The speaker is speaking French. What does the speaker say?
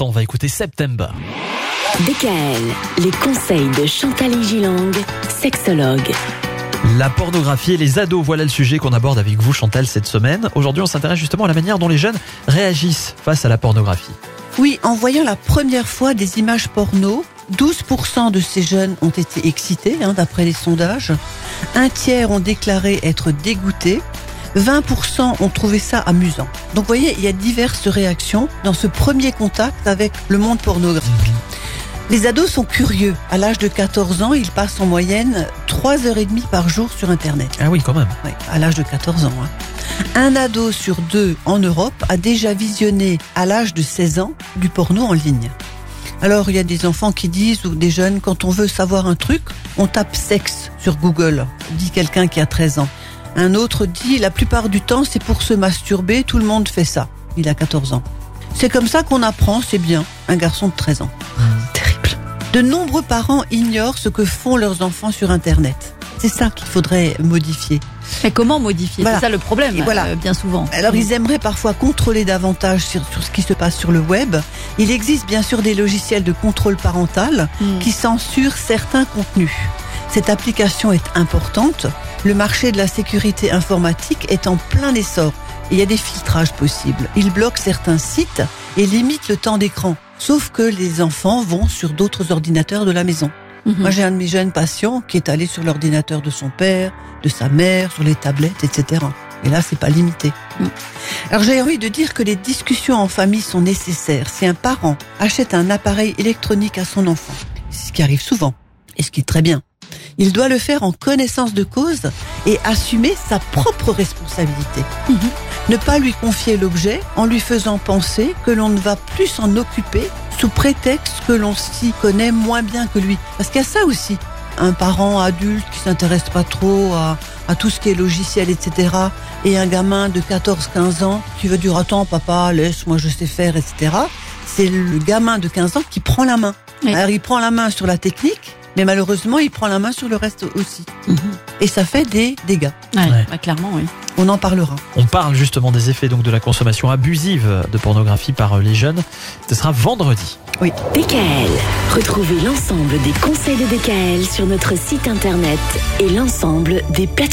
On va écouter September. DKL, les conseils de Chantal Gilang, sexologue. La pornographie et les ados, voilà le sujet qu'on aborde avec vous Chantal cette semaine. Aujourd'hui on s'intéresse justement à la manière dont les jeunes réagissent face à la pornographie. Oui, en voyant la première fois des images porno, 12% de ces jeunes ont été excités, hein, d'après les sondages. Un tiers ont déclaré être dégoûtés 20% ont trouvé ça amusant. Donc vous voyez, il y a diverses réactions dans ce premier contact avec le monde pornographique. Les ados sont curieux. À l'âge de 14 ans, ils passent en moyenne 3h30 par jour sur Internet. Ah oui, quand même. Oui, à l'âge de 14 ans. Hein. Un ado sur deux en Europe a déjà visionné à l'âge de 16 ans du porno en ligne. Alors il y a des enfants qui disent, ou des jeunes, quand on veut savoir un truc, on tape sexe sur Google, dit quelqu'un qui a 13 ans. Un autre dit, la plupart du temps, c'est pour se masturber, tout le monde fait ça. Il a 14 ans. C'est comme ça qu'on apprend, c'est bien. Un garçon de 13 ans. Mmh. Terrible. De nombreux parents ignorent ce que font leurs enfants sur Internet. C'est ça qu'il faudrait modifier. Mais comment modifier? Voilà. C'est ça le problème, voilà. euh, bien souvent. Alors ils aimeraient parfois contrôler davantage sur, sur ce qui se passe sur le web. Il existe bien sûr des logiciels de contrôle parental Mm. qui censurent certains contenus. Cette application est importante. Le marché de la sécurité informatique est en plein essor. Et il y a des filtrages possibles. Il bloque certains sites et limite le temps d'écran. Sauf que les enfants vont sur d'autres ordinateurs de la maison. Mhm. Moi, j'ai un de mes jeunes patients qui est allé sur l'ordinateur de son père, de sa mère, sur les tablettes, etc. Et là, c'est pas limité. Mm. Alors, j'ai envie de dire que les discussions en famille sont nécessaires. Si un parent achète un appareil électronique à son enfant, c'est ce qui arrive souvent, et ce qui est très bien, il doit le faire en connaissance de cause et assumer sa propre responsabilité. Mhm. Ne pas lui confier l'objet en lui faisant penser que l'on ne va plus s'en occuper sous prétexte que l'on s'y connaît moins bien que lui. Parce qu'il y a ça aussi. Un parent adulte qui s'intéresse pas trop à, à tout ce qui est logiciel, etc. Et un gamin de 14-15 ans qui veut dire attends papa, laisse, moi je sais faire, etc. C'est le gamin de 15 ans qui prend la main. Oui. Alors il prend la main sur la technique, mais malheureusement il prend la main sur le reste aussi. Mhm. Et ça fait des dégâts. Ouais, Ouais. bah, clairement, oui. On en parlera. On parle justement des effets donc de la consommation abusive de pornographie par les jeunes. Ce sera vendredi. DKL, retrouvez l'ensemble des conseils de DKL sur notre site internet et l'ensemble des plateformes.